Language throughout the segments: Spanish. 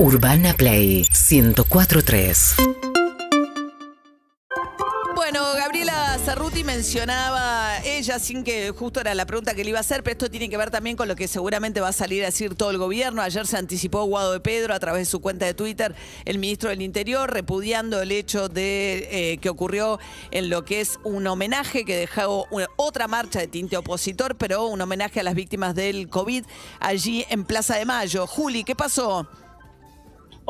Urbana Play 1043. Bueno, Gabriela Cerruti mencionaba ella, sin que justo era la pregunta que le iba a hacer, pero esto tiene que ver también con lo que seguramente va a salir a decir todo el gobierno. Ayer se anticipó Guado de Pedro a través de su cuenta de Twitter, el ministro del Interior, repudiando el hecho de eh, que ocurrió en lo que es un homenaje que dejó otra marcha de tinte opositor, pero un homenaje a las víctimas del COVID allí en Plaza de Mayo. Juli, ¿qué pasó?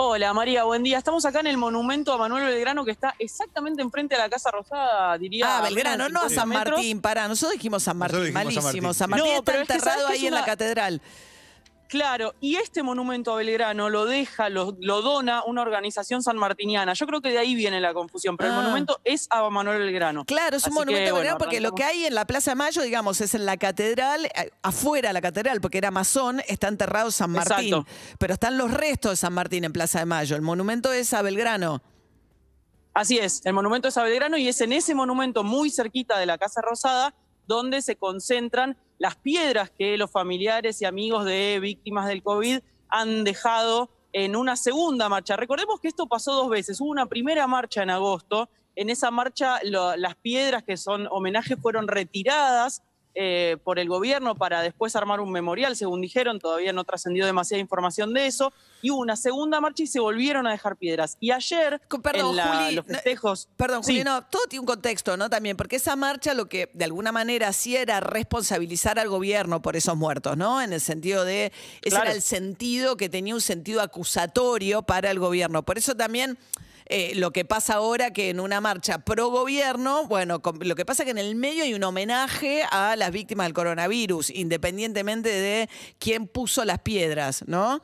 Hola María, buen día. Estamos acá en el monumento a Manuel Belgrano que está exactamente enfrente de la Casa Rosada, diría. Ah, Belgrano, no a 50 San metros. Martín, pará. Nosotros dijimos San Martín, Nosotros dijimos San malísimo. Martín. San Martín No, está pero es que enterrado ¿sabes qué ahí es en la catedral. Claro, y este monumento a Belgrano lo deja, lo, lo dona una organización sanmartiniana. Yo creo que de ahí viene la confusión, pero Ah. el monumento es a Manuel Belgrano. Claro, es un Así monumento que, a bueno, Belgrano porque lo que hay en la Plaza de Mayo, digamos, es en la catedral, eh, afuera de la catedral, porque era masón, está enterrado San Martín. Exacto. Pero están los restos de San Martín en Plaza de Mayo. El monumento es a Belgrano. Así es, el monumento es a Belgrano y es en ese monumento muy cerquita de la Casa Rosada donde se concentran las piedras que los familiares y amigos de víctimas del COVID han dejado en una segunda marcha. Recordemos que esto pasó dos veces. Hubo una primera marcha en agosto. En esa marcha las piedras que son homenajes fueron retiradas eh, por el gobierno para después armar un memorial, según dijeron. Todavía no trascendió demasiada información de eso. Y hubo una segunda marcha y se volvieron a dejar piedras. Y ayer, perdón, en la- Juli, los no, festejos... Perdón, Sí. Juli, no, todo tiene un contexto, ¿no? También, porque esa marcha lo que de alguna manera hacía era responsabilizar al gobierno por esos muertos, ¿no? En el sentido de, ese Claro. era el sentido que tenía un sentido acusatorio para el gobierno. Por eso también eh, lo que pasa ahora que en una marcha pro gobierno, bueno, com- lo que pasa que en el medio hay un homenaje a las víctimas del coronavirus, independientemente de quién puso las piedras, ¿no?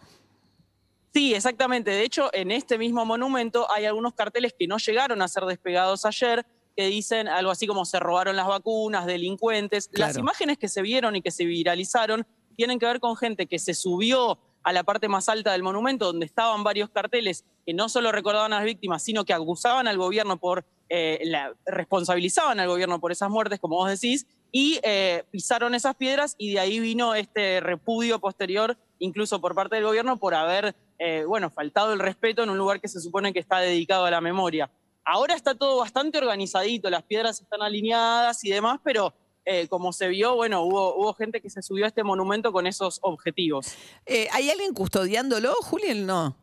Sí, exactamente. De hecho, en este mismo monumento hay algunos carteles que no llegaron a ser despegados ayer, que dicen algo así como se robaron las vacunas, delincuentes. Las imágenes que se vieron y que se viralizaron tienen que ver con gente que se subió a la parte más alta del monumento, donde estaban varios carteles que no solo recordaban a las víctimas, sino que acusaban al gobierno por, eh, responsabilizaban al gobierno por esas muertes, como vos decís, y eh, pisaron esas piedras y de ahí vino este repudio posterior, incluso por parte del gobierno, por haber, eh, bueno, faltado el respeto en un lugar que se supone que está dedicado a la memoria. Ahora está todo bastante organizadito, las piedras están alineadas y demás, pero eh, como se vio, bueno, hubo, hubo gente que se subió a este monumento con esos objetivos. Eh, ¿Hay alguien custodiándolo, Juli? No.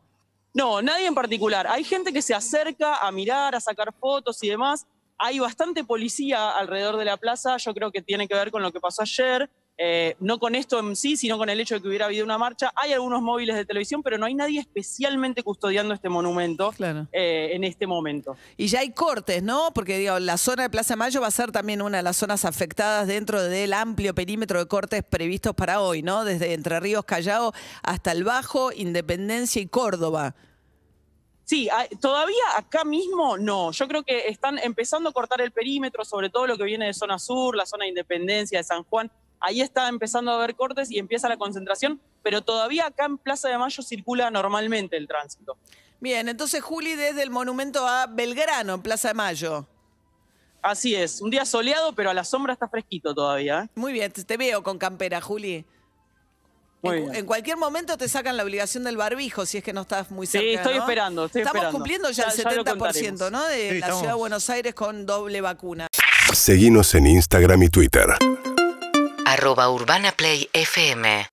No, nadie en particular. Hay gente que se acerca a mirar, a sacar fotos y demás. Hay bastante policía alrededor de la plaza. Yo creo que tiene que ver con lo que pasó ayer. Eh, no con esto en sí, sino con el hecho de que hubiera habido una marcha. Hay algunos móviles de televisión, pero no hay nadie especialmente custodiando este monumento Claro. eh, en este momento. Y ya hay cortes, ¿no? Porque digo, la zona de Plaza Mayo va a ser también una de las zonas afectadas dentro del amplio perímetro de cortes previstos para hoy, ¿no? Desde Entre Ríos, Callao hasta el Bajo, Independencia y Córdoba. Sí, hay- todavía acá mismo no. Yo creo que están empezando a cortar el perímetro, sobre todo lo que viene de zona sur, la zona de Independencia, de San Juan. Ahí está empezando a haber cortes y empieza la concentración, pero todavía acá en Plaza de Mayo circula normalmente el tránsito. Bien, entonces Juli desde el monumento a Belgrano, en Plaza de Mayo. Así es, un día soleado, pero a la sombra está fresquito todavía. ¿eh? Muy bien, te veo con campera, Juli. Muy en, bien. en cualquier momento te sacan la obligación del barbijo si es que no estás muy cerca. Sí, estoy ¿no? esperando, estoy Estamos esperando. cumpliendo ya, Ya- el ya lo 70%, contaremos. ¿no? De Sí, la estamos. ciudad de Buenos Aires con doble vacuna. Seguimos en Instagram y Twitter. Arroba Urbana Play FM